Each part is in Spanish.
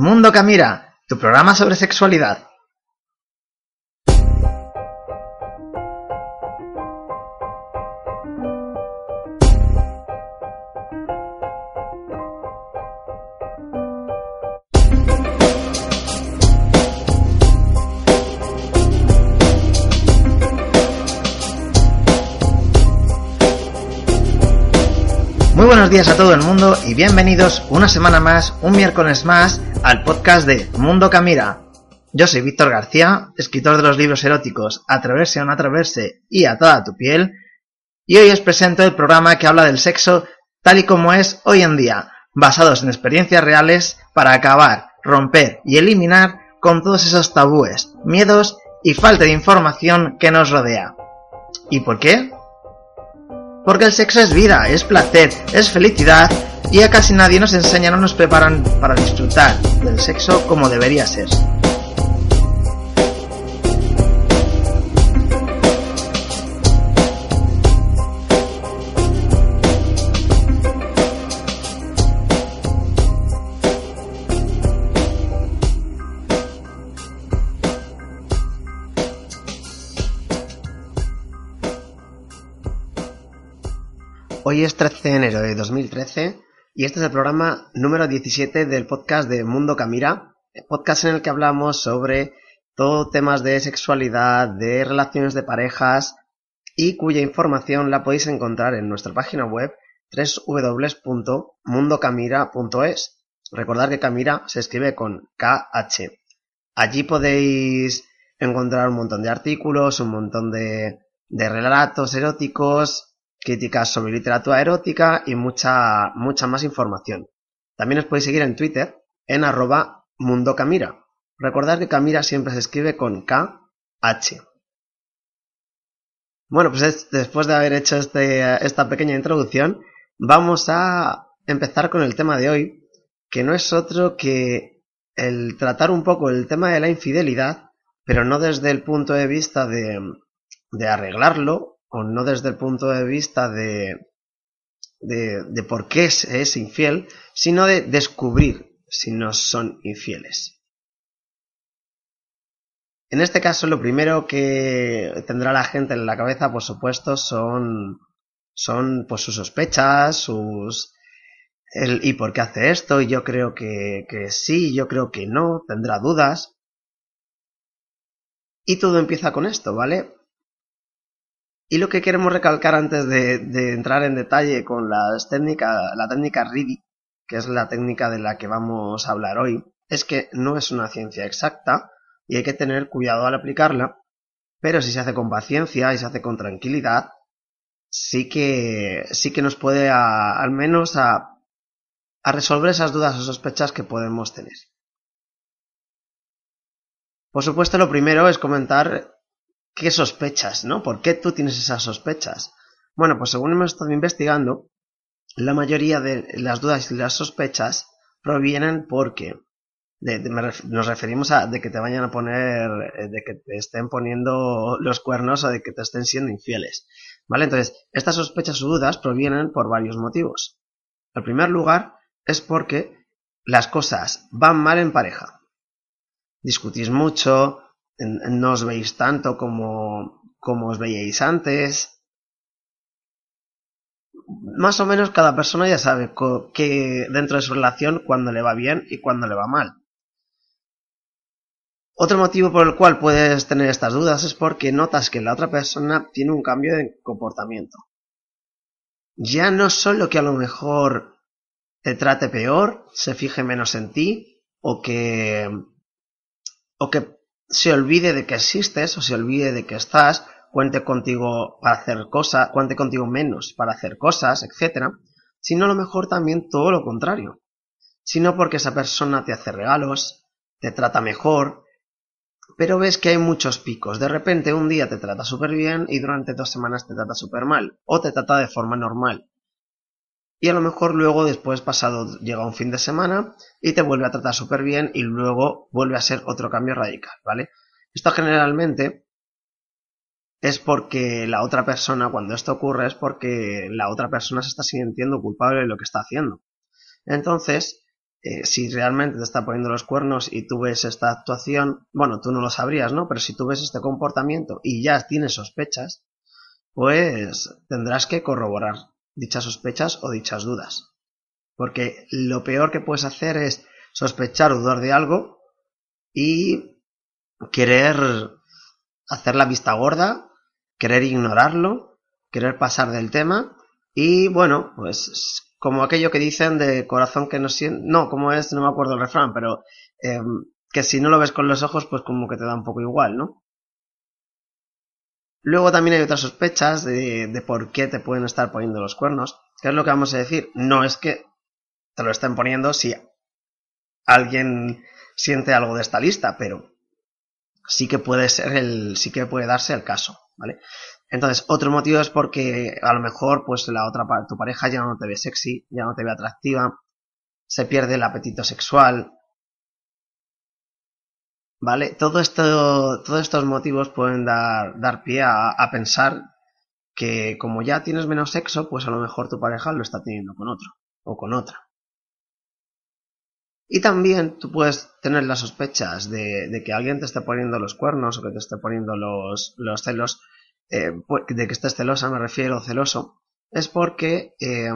Mundo Camira, tu programa sobre sexualidad. Días a todo el mundo y bienvenidos una semana más, un miércoles más, al podcast de Mundo Camira. Yo soy Víctor García, escritor de los libros eróticos Atreverse o no atreverse y A toda tu piel, y hoy os presento el programa que habla del sexo tal y como es hoy en día, basados en experiencias reales para acabar, romper y eliminar con todos esos tabúes, miedos y falta de información que nos rodea. ¿Y por qué? Porque el sexo es vida, es placer, es felicidad y a casi nadie nos enseñan o nos preparan para disfrutar del sexo como debería ser. Es 13 de enero de 2013 y este es el programa número 17 del podcast de Mundo Camira, podcast en el que hablamos sobre todo temas de sexualidad, de relaciones de parejas y cuya información la podéis encontrar en nuestra página web www.mundocamira.es. Recordad que Camira se escribe con KH. Allí podéis encontrar un montón de artículos, un montón de, de relatos eróticos, críticas sobre literatura erótica y mucha, mucha más información. También os podéis seguir en Twitter en arroba mundocamira. Recordad que Camira siempre se escribe con K-H. Bueno, pues después de haber hecho este, esta pequeña introducción, vamos a empezar con el tema de hoy, que no es otro que el tratar un poco el tema de la infidelidad, pero no desde el punto de vista de, de arreglarlo o no desde el punto de vista de, de, de por qué es infiel, sino de descubrir si nos son infieles. En este caso, lo primero que tendrá la gente en la cabeza, por supuesto, son, son pues sus sospechas, sus, el, y por qué hace esto, y yo creo que, que sí, yo creo que no, tendrá dudas. Y todo empieza con esto, ¿vale? Y lo que queremos recalcar antes de, entrar en detalle con las técnicas, la técnica RIDI, que es la técnica de la que vamos a hablar hoy, es que no es una ciencia exacta y hay que tener cuidado al aplicarla, pero si se hace con paciencia y se hace con tranquilidad, sí que, sí que nos puede al menos a, a resolver esas dudas o sospechas que podemos tener. Por supuesto, lo primero es comentar ¿qué sospechas, no? ¿Por qué tú tienes esas sospechas? Bueno, pues según hemos estado investigando, la mayoría de las dudas y las sospechas provienen porque nos referimos a de que te vayan a poner, eh, de que te estén poniendo los cuernos o de que te estén siendo infieles. ¿Vale? Entonces, estas sospechas o dudas provienen por varios motivos. En primer lugar, es porque las cosas van mal en pareja. Discutís mucho, no os veis tanto como, como os veíais antes. Más o menos cada persona ya sabe que dentro de su relación cuando le va bien y cuando le va mal. Otro motivo por el cual puedes tener estas dudas es porque notas que la otra persona tiene un cambio de comportamiento. Ya no solo que a lo mejor te trate peor, se fije menos en ti, o que, o que se olvide de que existes o se olvide de que estás, cuente contigo para hacer cosas, cuente contigo menos para hacer cosas, etc. Sino a lo mejor también todo lo contrario. Sino porque esa persona te hace regalos, te trata mejor, pero ves que hay muchos picos. De repente un día te trata súper bien y durante dos semanas te trata súper mal. O te trata de forma normal y a lo mejor luego después pasado llega un fin de semana y te vuelve a tratar súper bien y luego vuelve a ser otro cambio radical, ¿vale? Esto generalmente es porque la otra persona, cuando esto ocurre, es porque la otra persona se está sintiendo culpable de lo que está haciendo. Entonces, eh, si realmente te está poniendo los cuernos y tú ves esta actuación, bueno, tú no lo sabrías, ¿no? Pero si tú ves este comportamiento y ya tienes sospechas, pues tendrás que corroborar dichas sospechas o dichas dudas. Porque lo peor que puedes hacer es sospechar o dudar de algo y querer hacer la vista gorda, querer ignorarlo, querer pasar del tema y bueno, pues como aquello que dicen de corazón que no siente, no, como es, no me acuerdo el refrán, pero em, que si no lo ves con los ojos, pues como que te da un poco igual, ¿no? Luego también hay otras sospechas de, por qué te pueden estar poniendo los cuernos. ¿Qué es lo que vamos a decir? No es que te lo estén poniendo si alguien siente algo de esta lista, pero sí que puede ser el, sí que puede darse el caso, ¿vale? Entonces, otro motivo es porque a lo mejor, pues la otra, tu pareja ya no te ve sexy, ya no te ve atractiva, se pierde el apetito sexual, ¿vale? Todo esto, todos estos motivos pueden dar, dar pie a, pensar que como ya tienes menos sexo, pues a lo mejor tu pareja lo está teniendo con otro o con otra. Y también tú puedes tener las sospechas de, de, que alguien te esté poniendo los cuernos o que te esté poniendo los, los celos eh, pues, de que estés celosa, me refiero, celoso, es porque eh,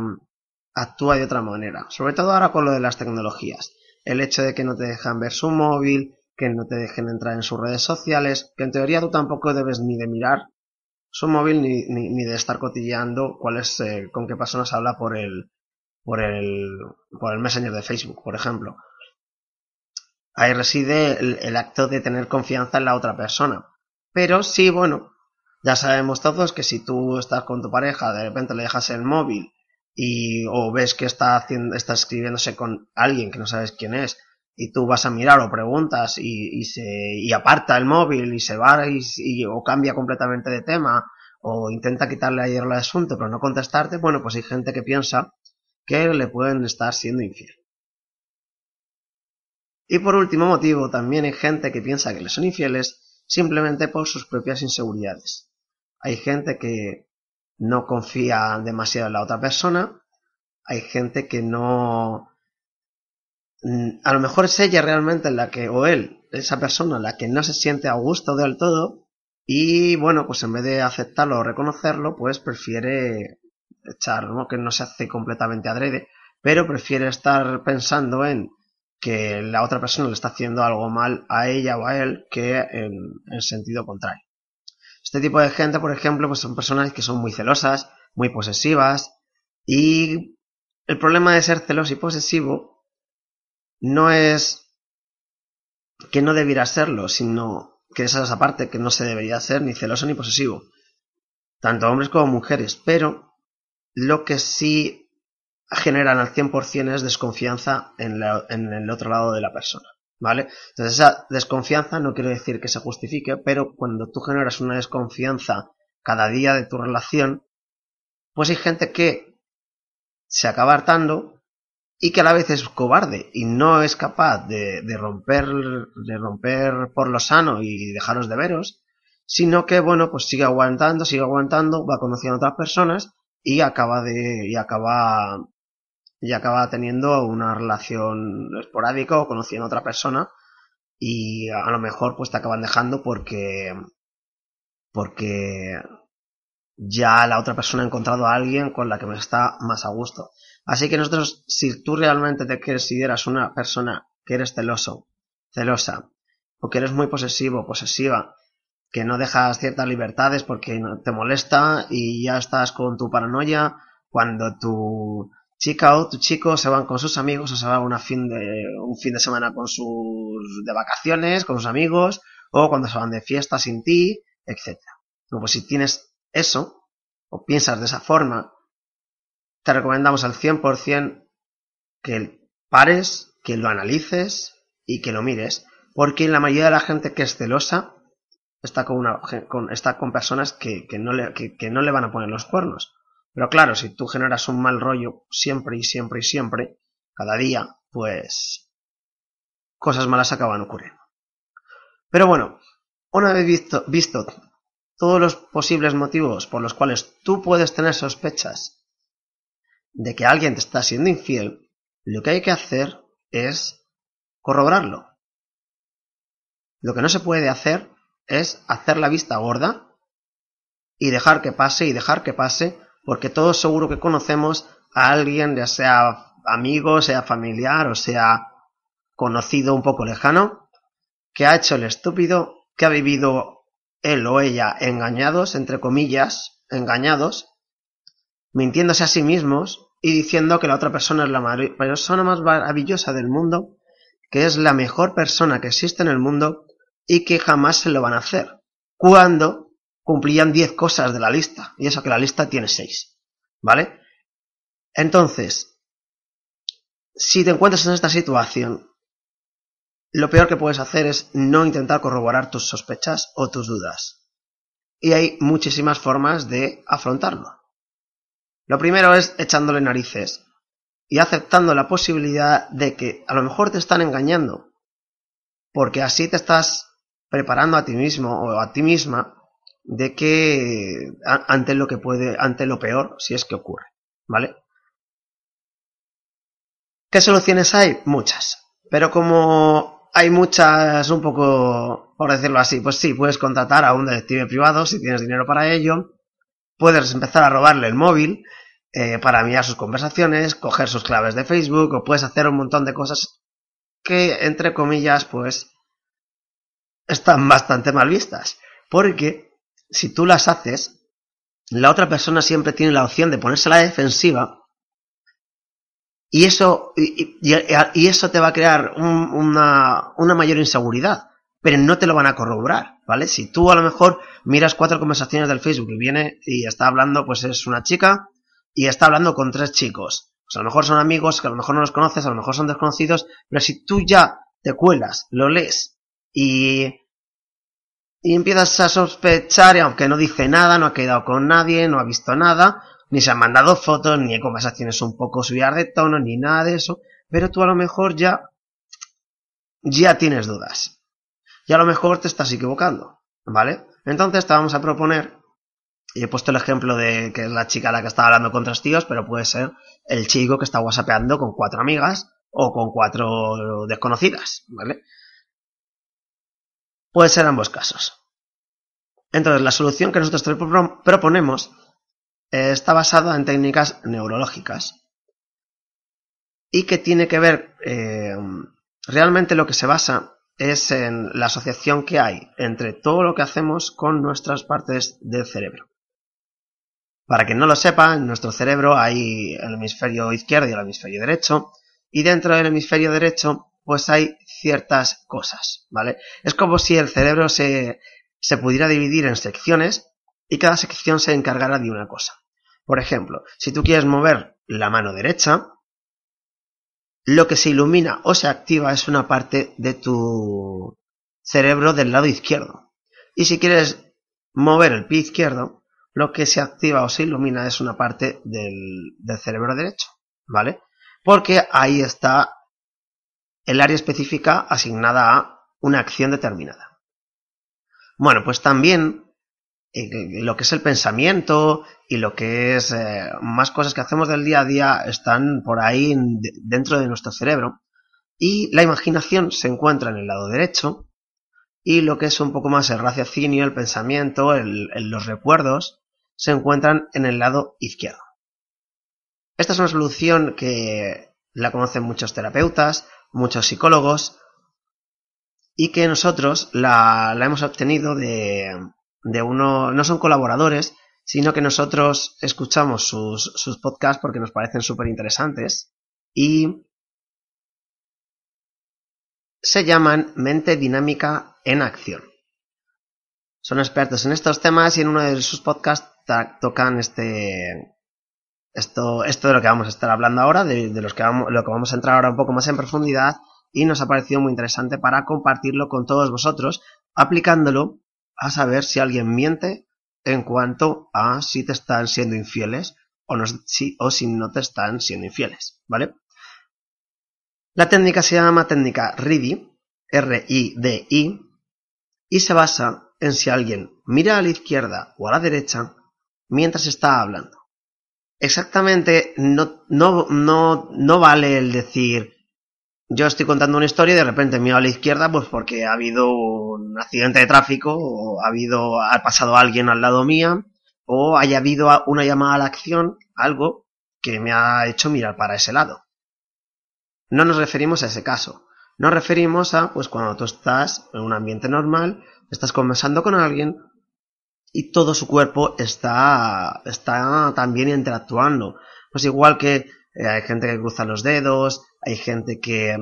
actúa de otra manera. Sobre todo ahora con lo de las tecnologías. El hecho de que no te dejan ver su móvil, que no te dejen entrar en sus redes sociales, que en teoría tú tampoco debes ni de mirar su móvil ni, ni, de estar cotilleando cuál es, eh, con qué personas habla por el, por el, por el Messenger de Facebook, por ejemplo. Ahí reside el, el acto de tener confianza en la otra persona. Pero sí, bueno, ya sabemos todos que si tú estás con tu pareja, de repente le dejas el móvil y o ves que está haciendo, está escribiéndose con alguien que no sabes quién es y tú vas a mirar o preguntas y, y se y aparta el móvil y se va y, o cambia completamente de tema o intenta quitarle ayer el asunto pero no contestarte, bueno, pues hay gente que piensa que le pueden estar siendo infiel. Y por último motivo, también hay gente que piensa que le son infieles simplemente por sus propias inseguridades. Hay gente que no confía demasiado en la otra persona. Hay gente que no... Mm, a lo mejor es ella realmente la que, o él, esa persona, la que no se siente a gusto del todo. Y bueno, pues en vez de aceptarlo o reconocerlo, pues prefiere echar, ¿no? Que no se hace completamente adrede, pero prefiere estar pensando en que la otra persona le está haciendo algo mal a ella o a él que en sentido contrario. Este tipo de gente, por ejemplo, pues son personas que son muy celosas, muy posesivas y el problema de ser celoso y posesivo no es que no debiera serlo, sino que esa es esa parte que no se debería ser ni celoso ni posesivo, tanto hombres como mujeres, pero lo que sí generan al 100% es desconfianza en, la, en el otro lado de la persona. ¿Vale? Entonces esa desconfianza no quiere decir que se justifique, pero cuando tú generas una desconfianza cada día de tu relación, pues hay gente que se acaba hartando y que a la vez es cobarde y no es capaz de, de romper de romper por lo sano y dejaros de veros, sino que bueno, pues sigue aguantando, sigue aguantando, va conociendo a otras personas y acaba de y acaba y acaba teniendo una relación esporádica o conociendo a otra persona y a lo mejor pues te acaban dejando porque porque ya la otra persona ha encontrado a alguien con la que me está más a gusto. Así que nosotros, si tú realmente te consideras una persona que eres celoso, celosa, o que eres muy posesivo, posesiva, que no dejas ciertas libertades porque te molesta y ya estás con tu paranoia, cuando tu chica o tu chico se van con sus amigos o se van una fin de, un fin de semana con sus de vacaciones, con sus amigos, o cuando se van de fiesta sin ti, etc. Luego, si tienes eso, o piensas de esa forma, te recomendamos al 100% que pares, que lo analices y que lo mires, porque la mayoría de la gente que es celosa está con, personas que, que, no le, que, que no le van a poner los cuernos pero claro, si tú generas un mal rollo siempre y siempre y siempre, cada día, pues cosas malas acaban ocurriendo. Pero bueno, una vez visto, visto todos los posibles motivos por los cuales tú puedes tener sospechas de que alguien te está siendo infiel, lo que hay que hacer es corroborarlo. Lo que no se puede hacer es hacer la vista gorda y dejar que pase y dejar que pase, porque todos seguro que conocemos a alguien, ya sea amigo, sea familiar o sea conocido un poco lejano, que ha hecho el estúpido, que ha vivido él o ella engañados, entre comillas, engañados, mintiéndose a sí mismos y diciendo que la otra persona es la persona más maravillosa del mundo, que es la mejor persona que existe en el mundo y que jamás se lo van a hacer. Cuando cumplían 10 cosas de la lista, y eso que la lista tiene 6. ¿Vale? Entonces, si te encuentras en esta situación, lo peor que puedes hacer es no intentar corroborar tus sospechas o tus dudas. Y hay muchísimas formas de afrontarlo. Lo primero es echándole narices y aceptando la posibilidad de que a lo mejor te están engañando, porque así te estás preparando a ti mismo o a ti misma de que ante lo que puede, ante lo peor, si es que ocurre, ¿vale? ¿Qué soluciones hay? Muchas. Pero como hay muchas, un poco, por decirlo así, pues sí, puedes contratar a un detective privado si tienes dinero para ello. Puedes empezar a robarle el móvil eh, para mirar sus conversaciones, coger sus claves de Facebook, o puedes hacer un montón de cosas que, entre comillas, pues, están bastante mal vistas. Porque si tú las haces, la otra persona siempre tiene la opción de ponerse a la defensiva y eso, y, eso te va a crear una, una mayor inseguridad, pero no te lo van a corroborar, ¿vale? Si tú a lo mejor miras cuatro conversaciones del Facebook y viene y está hablando, pues es una chica y está hablando con tres chicos. Pues a lo mejor son amigos, que a lo mejor no los conoces, a lo mejor son desconocidos, pero si tú ya te cuelas, lo lees y y empiezas a sospechar, y aunque no dice nada, no ha quedado con nadie, no ha visto nada, ni se han mandado fotos, ni hay conversaciones un poco subidas de tono, ni nada de eso, pero tú a lo mejor ya, ya tienes dudas. Y a lo mejor te estás equivocando, ¿vale? Entonces te vamos a proponer, y he puesto el ejemplo de que es la chica la que está hablando con tres tíos, pero puede ser el chico que está whatsappeando con cuatro amigas o con cuatro desconocidas, ¿vale? Puede ser ambos casos. Entonces, la solución que nosotros proponemos está basada en técnicas neurológicas y que tiene que ver, eh, realmente lo que se basa es en la asociación que hay entre todo lo que hacemos con nuestras partes del cerebro. Para quien no lo sepa, en nuestro cerebro hay el hemisferio izquierdo y el hemisferio derecho, y dentro del hemisferio derecho pues hay ciertas cosas, ¿vale? Es como si el cerebro se, se pudiera dividir en secciones y cada sección se encargara de una cosa. Por ejemplo, si tú quieres mover la mano derecha, lo que se ilumina o se activa es una parte de tu cerebro del lado izquierdo. Y si quieres mover el pie izquierdo, lo que se activa o se ilumina es una parte del, cerebro derecho, ¿vale? Porque ahí está el área específica asignada a una acción determinada. Bueno, pues también eh, lo que es el pensamiento y lo que es eh, más cosas que hacemos del día a día están por ahí dentro de nuestro cerebro y la imaginación se encuentra en el lado derecho y lo que es un poco más el raciocinio, el pensamiento, los recuerdos se encuentran en el lado izquierdo. Esta es una solución que la conocen muchos terapeutas, muchos psicólogos, y que nosotros la, hemos obtenido de, de uno, no son colaboradores, sino que nosotros escuchamos sus, sus podcasts porque nos parecen súper interesantes y se llaman Mente Dinámica en Acción. Son expertos en estos temas y en uno de sus podcasts tocan este, esto, esto de lo que vamos a estar hablando ahora, de, los que vamos, lo que vamos a entrar ahora un poco más en profundidad y nos ha parecido muy interesante para compartirlo con todos vosotros, aplicándolo a saber si alguien miente en cuanto a si te están siendo infieles o, no, si, o si no te están siendo infieles, ¿vale? La técnica se llama técnica RIDI, R-I-D-I, y se basa en si alguien mira a la izquierda o a la derecha mientras está hablando exactamente no, no, no, no vale el decir yo estoy contando una historia y de repente miro a la izquierda pues porque ha habido un accidente de tráfico o ha habido ha pasado alguien al lado mía o haya habido una llamada a la acción, algo que me ha hecho mirar para ese lado. No nos referimos a ese caso. Nos referimos a pues cuando tú estás en un ambiente normal, estás conversando con alguien y todo su cuerpo está está también interactuando. Pues igual que eh, hay gente que cruza los dedos, hay gente que eh,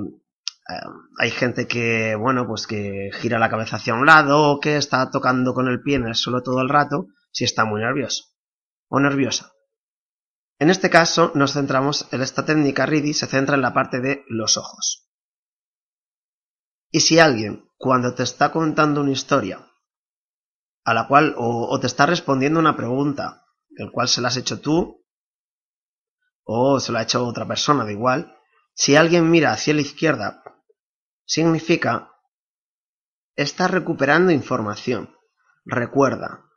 hay gente que, bueno, pues que gira la cabeza hacia un lado o que está tocando con el pie en el suelo todo el rato si está muy nervioso o nerviosa. En este caso nos centramos en esta técnica RIDI se centra en la parte de los ojos. Y si alguien, cuando te está contando una historia, a la cual o, o te está respondiendo una pregunta, el cual se la has hecho tú, o se lo ha hecho otra persona, da igual, si alguien mira hacia la izquierda, significa está recuperando información. Recuerda,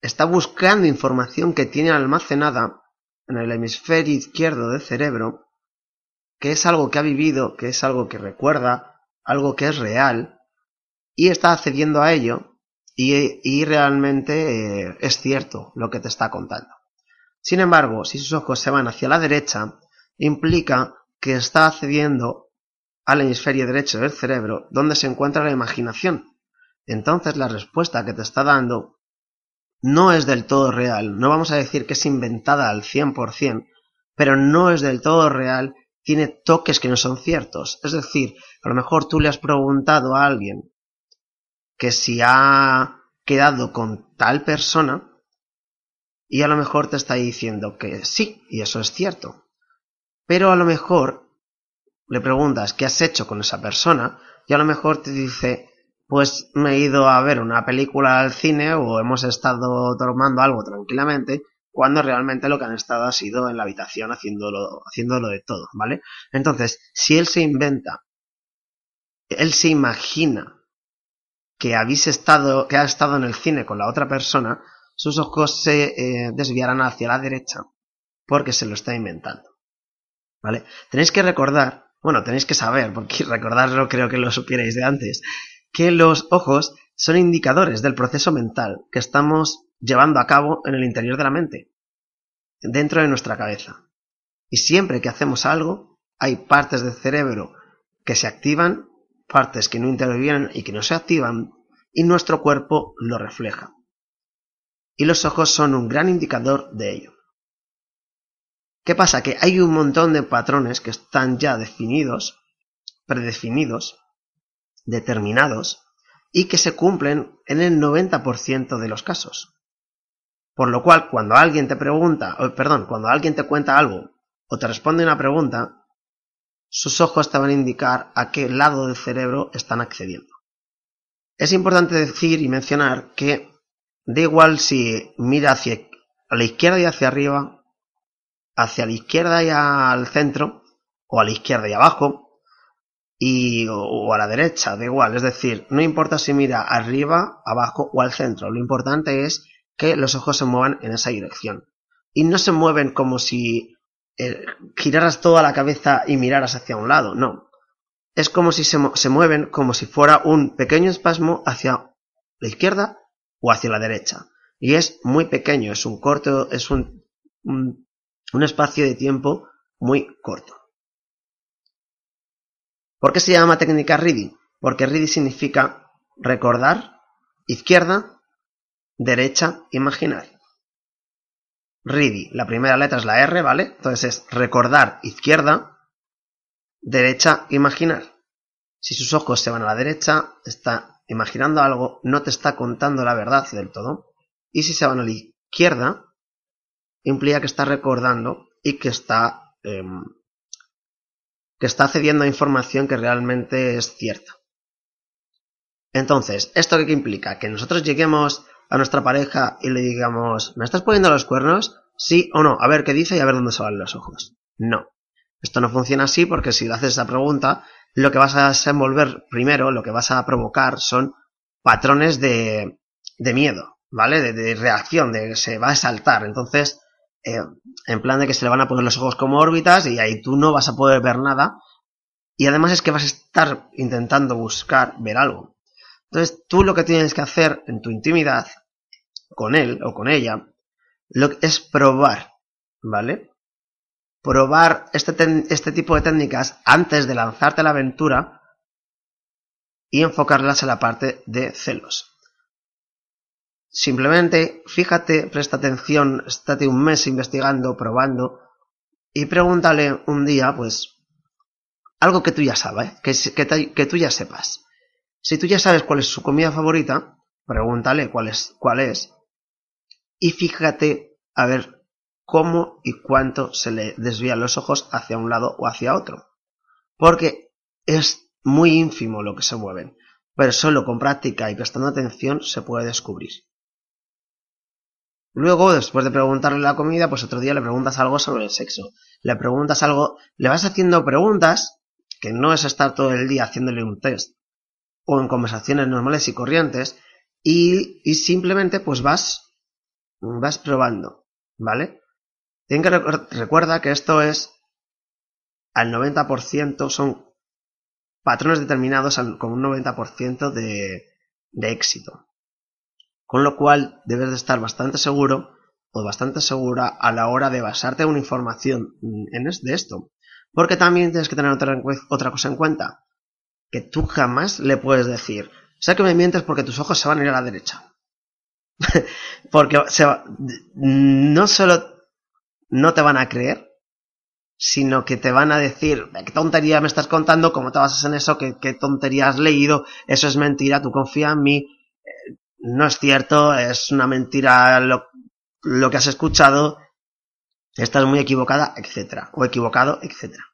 está buscando información que tiene almacenada en el hemisferio izquierdo del cerebro, que es algo que ha vivido, que es algo que recuerda, algo que es real, y está accediendo a ello, y, realmente eh, es cierto lo que te está contando. Sin embargo, si sus ojos se van hacia la derecha, implica que está accediendo al hemisferio derecho del cerebro donde se encuentra la imaginación. Entonces la respuesta que te está dando no es del todo real. No vamos a decir que es inventada al 100%, pero no es del todo real, tiene toques que no son ciertos. Es decir, a lo mejor tú le has preguntado a alguien que si ha quedado con tal persona y a lo mejor te está diciendo que sí, y eso es cierto. Pero a lo mejor le preguntas qué has hecho con esa persona y a lo mejor te dice, pues me he ido a ver una película al cine o hemos estado tomando algo tranquilamente cuando realmente lo que han estado ha sido en la habitación haciéndolo, haciéndolo de todo, ¿vale? Entonces, si él se inventa, él se imagina que habéis estado, que ha estado en el cine con la otra persona, sus ojos se eh, desviarán hacia la derecha porque se lo está inventando. ¿Vale? Tenéis que recordar, bueno, tenéis que saber, porque recordarlo creo que lo supierais de antes, que los ojos son indicadores del proceso mental que estamos llevando a cabo en el interior de la mente, dentro de nuestra cabeza. Y siempre que hacemos algo, hay partes del cerebro que se activan, partes que no intervienen y que no se activan, y nuestro cuerpo lo refleja y los ojos son un gran indicador de ello. ¿Qué pasa? Que hay un montón de patrones que están ya definidos, predefinidos, determinados, y que se cumplen en el 90% de los casos. Por lo cual, cuando alguien te pregunta, perdón, cuando alguien te cuenta algo o te responde una pregunta, sus ojos te van a indicar a qué lado del cerebro están accediendo. Es importante decir y mencionar que Da igual si mira hacia a la izquierda y hacia arriba, hacia la izquierda y al centro, o a la izquierda y abajo, y, o, a la derecha, da igual. Es decir, no importa si mira arriba, abajo o al centro. Lo importante es que los ojos se muevan en esa dirección. Y no se mueven como si eh, giraras toda la cabeza y miraras hacia un lado, no. Es como si se, mueven como si fuera un pequeño espasmo hacia la izquierda o hacia la derecha. Y es muy pequeño, es un corto, es un, un, espacio de tiempo muy corto. ¿Por qué se llama técnica RIDI? Porque RIDI significa recordar, izquierda, derecha, imaginar. RIDI, la primera letra es la R, ¿vale? Entonces es recordar, izquierda, derecha, imaginar. Si sus ojos se van a la derecha, está imaginando algo, no te está contando la verdad del todo. Y si se van a la izquierda, implica que está recordando y que está, em, que está cediendo a información que realmente es cierta. Entonces, ¿esto qué implica? Que nosotros lleguemos a nuestra pareja y le digamos, ¿me estás poniendo los cuernos? Sí o no, a ver qué dice y a ver dónde se van los ojos. No. Esto no funciona así porque si le haces esa pregunta, lo que vas a desenvolver primero, lo que vas a provocar son patrones de, de miedo, ¿vale? De, reacción, de que se va a saltar. Entonces, eh, en plan de que se le van a poner los ojos como órbitas y ahí tú no vas a poder ver nada y además es que vas a estar intentando buscar ver algo. Entonces tú lo que tienes que hacer en tu intimidad con él o con ella lo es probar, ¿vale? Probar este, este tipo de técnicas antes de lanzarte a la aventura y enfocarlas en la parte de celos. Simplemente fíjate, presta atención, estate un mes investigando, probando y pregúntale un día, pues, algo que tú ya sabes, que, que, tú ya sepas. Si tú ya sabes cuál es su comida favorita, pregúntale cuál es, cuál es. Y fíjate a ver cómo y cuánto se le desvían los ojos hacia un lado o hacia otro. Porque es muy ínfimo lo que se mueven, pero solo con práctica y prestando atención se puede descubrir. Luego, después de preguntarle la comida, pues otro día le preguntas algo sobre el sexo. Le preguntas algo, le vas haciendo preguntas, que no es estar todo el día haciéndole un test, o en conversaciones normales y corrientes, y, y simplemente pues vas, vas probando, ¿vale? Ten que recuerda que esto es al 90% son patrones determinados con un 90% de, de éxito. Con lo cual debes de estar bastante seguro o bastante segura a la hora de basarte en una información en de esto. Porque también tienes que tener otra, otra cosa en cuenta. Que tú jamás le puedes decir, sé que me mientes porque tus ojos se van a ir a la derecha. porque no solo no te van a creer, sino que te van a decir, ¿qué tontería me estás contando? ¿Cómo te basas en eso? ¿Qué, qué tontería has leído? Eso es mentira, tú confía en mí no es cierto, es una mentira lo, que has escuchado, estás muy equivocada, etcétera, o equivocado, etcétera.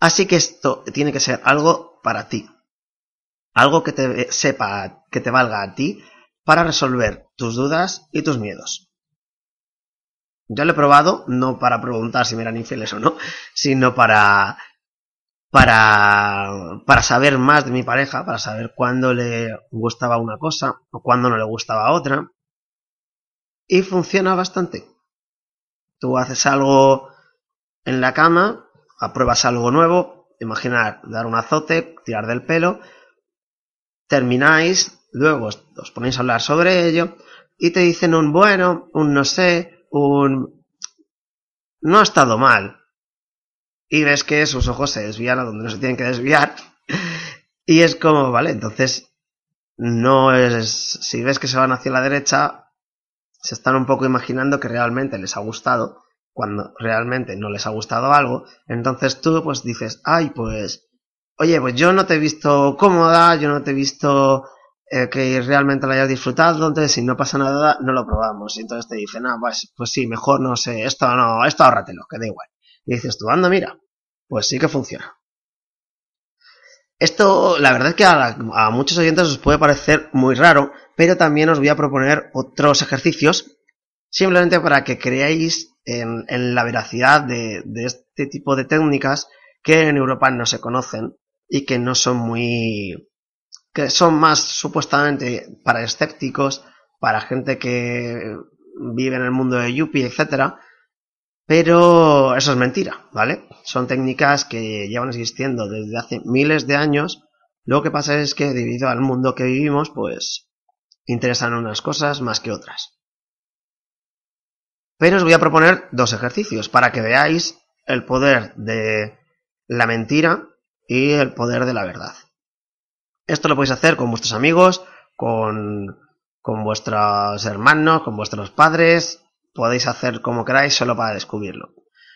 Así que esto tiene que ser algo para ti, algo que te sepa, que te valga a ti para resolver tus dudas y tus miedos. Yo lo he probado, no para preguntar si me eran infieles o no, sino para para, para saber más de mi pareja, para saber cuándo le gustaba una cosa o cuándo no le gustaba otra. Y funciona bastante. Tú haces algo en la cama, apruebas algo nuevo, imaginar dar un azote, tirar del pelo, termináis, luego os ponéis a hablar sobre ello y te dicen un bueno, un no sé, un no ha estado mal, y ves que sus ojos se desvían a donde no se tienen que desviar. y es como, vale, entonces no es. Si ves que se van hacia la derecha, se están un poco imaginando que realmente les ha gustado, cuando realmente no les ha gustado algo. Entonces tú, pues dices, ay, pues. Oye, pues yo no te he visto cómoda, yo no te he visto eh, que realmente lo hayas disfrutado, entonces si no pasa nada, no lo probamos. Y entonces te dicen, ah, pues, pues sí, mejor no sé, esto no, esto ahórratelo, que da igual. Y dices tú, anda, mira, pues sí que funciona. Esto, la verdad es que a, muchos oyentes os puede parecer muy raro, pero también os voy a proponer otros ejercicios, simplemente para que creáis en, la veracidad de este tipo de técnicas que en Europa no se conocen y que no son muy, son más supuestamente para escépticos, para gente que vive en el mundo de Yuppie, etcétera, pero eso es mentira, ¿vale? Son técnicas que llevan existiendo desde hace miles de años. Lo que pasa es que debido al mundo que vivimos, pues interesan unas cosas más que otras. Pero os voy a proponer dos ejercicios para que veáis el poder de la mentira y el poder de la verdad. Esto lo podéis hacer con vuestros amigos, con, con vuestros hermanos, con vuestros padres, podéis hacer como queráis solo para descubrirlo.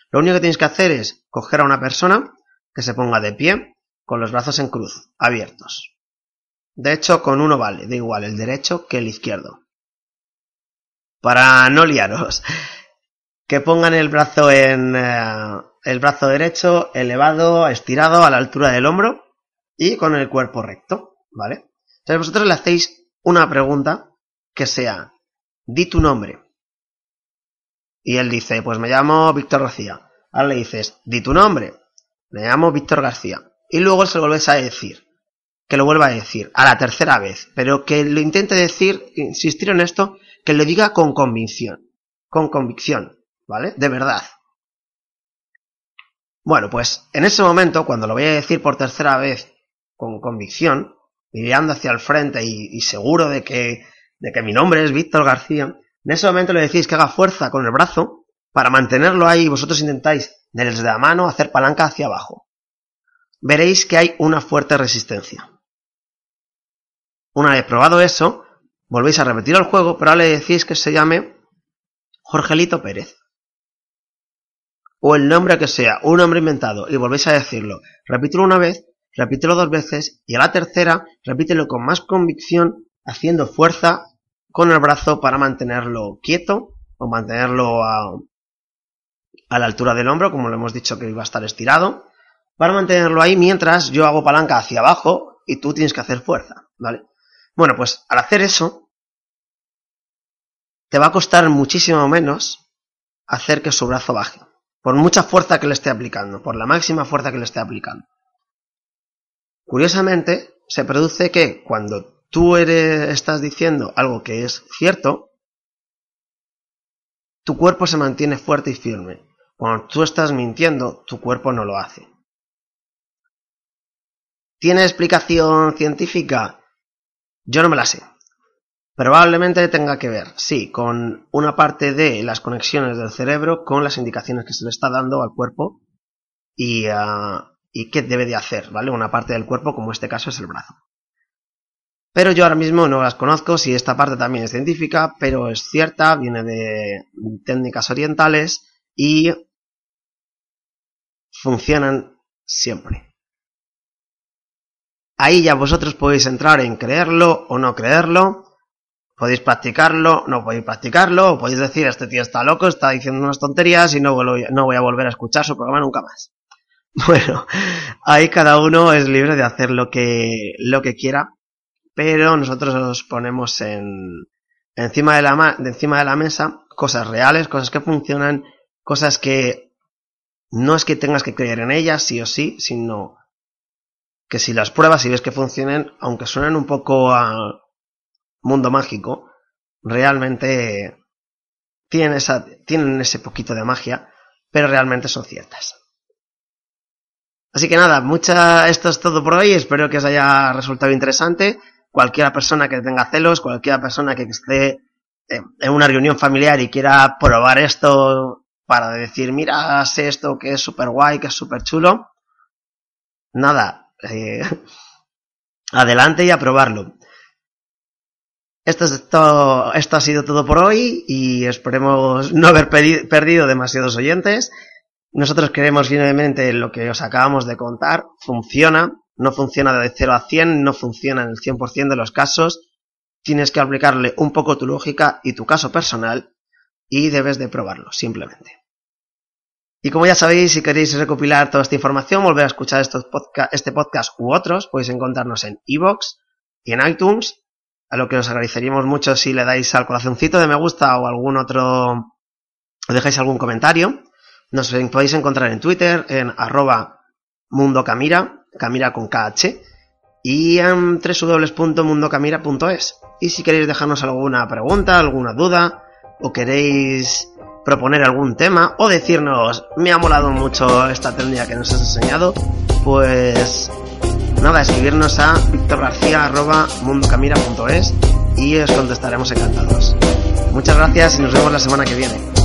Lo único que tenéis que hacer es coger a una persona que se ponga de pie con los brazos en cruz, abiertos. De hecho, con uno vale, da igual el derecho que el izquierdo. Para no liaros, que pongan el brazo en eh, el brazo derecho elevado, estirado a la altura del hombro y con el cuerpo recto, ¿vale? Entonces vosotros le hacéis una pregunta que sea, di tu nombre, y él dice, pues me llamo Víctor García. Ahora le dices, di tu nombre. Me llamo Víctor García. Y luego se lo vuelves a decir. Que lo vuelva a decir. A la tercera vez. Pero que lo intente decir, insistir en esto, que lo diga con convicción. Con convicción. ¿Vale? De verdad. Bueno, pues en ese momento, cuando lo voy a decir por tercera vez con convicción, mirando hacia el frente y, seguro de que, de que mi nombre es Víctor García, en ese momento le decís que haga fuerza con el brazo para mantenerlo ahí y vosotros intentáis desde la mano hacer palanca hacia abajo. Veréis que hay una fuerte resistencia. Una vez probado eso, volvéis a repetir el juego, pero ahora le decís que se llame Jorgelito Pérez. O el nombre que sea, un nombre inventado, y volvéis a decirlo. Repítelo una vez, repítelo dos veces, y a la tercera, repítelo con más convicción, haciendo fuerza con el brazo para mantenerlo quieto o mantenerlo a, a la altura del hombro, como lo hemos dicho que iba a estar estirado, para mantenerlo ahí mientras yo hago palanca hacia abajo y tú tienes que hacer fuerza, ¿vale? Bueno, pues al hacer eso, te va a costar muchísimo menos hacer que su brazo baje, por mucha fuerza que le esté aplicando, por la máxima fuerza que le esté aplicando. Curiosamente, se produce que cuando tú eres, estás diciendo algo que es cierto, tu cuerpo se mantiene fuerte y firme. Cuando tú estás mintiendo, tu cuerpo no lo hace. ¿Tiene explicación científica? Yo no me la sé. Probablemente tenga que ver, sí, con una parte de las conexiones del cerebro con las indicaciones que se le está dando al cuerpo y, ah, y qué debe de hacer, ¿vale? Una parte del cuerpo, como este caso es el brazo. Pero yo ahora mismo no las conozco, si esta parte también es científica, pero es cierta, viene de técnicas orientales y funcionan siempre. Ahí ya vosotros podéis entrar en creerlo o no creerlo, podéis practicarlo, no podéis practicarlo, o podéis decir, este tío está loco, está diciendo unas tonterías y no, no voy a volver a escuchar su programa nunca más. Bueno, ahí cada uno es libre de hacer lo que, lo que quiera, pero nosotros os ponemos en, encima, de la, de encima de la mesa cosas reales, cosas que funcionan, cosas que no es que tengas que creer en ellas sí o sí, sino que si las pruebas y ves que funcionen, aunque suenen un poco a mundo mágico, realmente tienen, esa, tienen ese poquito de magia, pero realmente son ciertas. Así que nada, mucha, esto es todo por hoy, espero que os haya resultado interesante. Cualquier persona que tenga celos, cualquier persona que esté en una reunión familiar y quiera probar esto para decir, mira, sé esto que es súper guay, que es súper chulo, nada, eh, adelante y a probarlo. Esto, es todo, esto ha sido todo por hoy y esperemos no haber perdido demasiados oyentes. Nosotros creemos firmemente lo que os acabamos de contar. Funciona, no funciona de 0 a 100, no funciona en el 100% de los casos. Tienes que aplicarle un poco tu lógica y tu caso personal y debes de probarlo, simplemente. Y como ya sabéis, si queréis recopilar toda esta información, volver a escuchar estos este podcast u otros, podéis encontrarnos en iVoox y en iTunes a lo que os agradeceríamos mucho si le dais al corazoncito de me gusta o algún otro, o dejáis algún comentario. Nos podéis encontrar en Twitter, en arroba mundocamira, camira con KH, y en www.mundocamira.es. Y si queréis dejarnos alguna pregunta, alguna duda, o queréis proponer algún tema, o decirnos, me ha molado mucho esta técnica que nos has enseñado, pues nada, escribirnos a victorgarcía.mundocamira.es y os contestaremos encantados. Muchas gracias y nos vemos la semana que viene.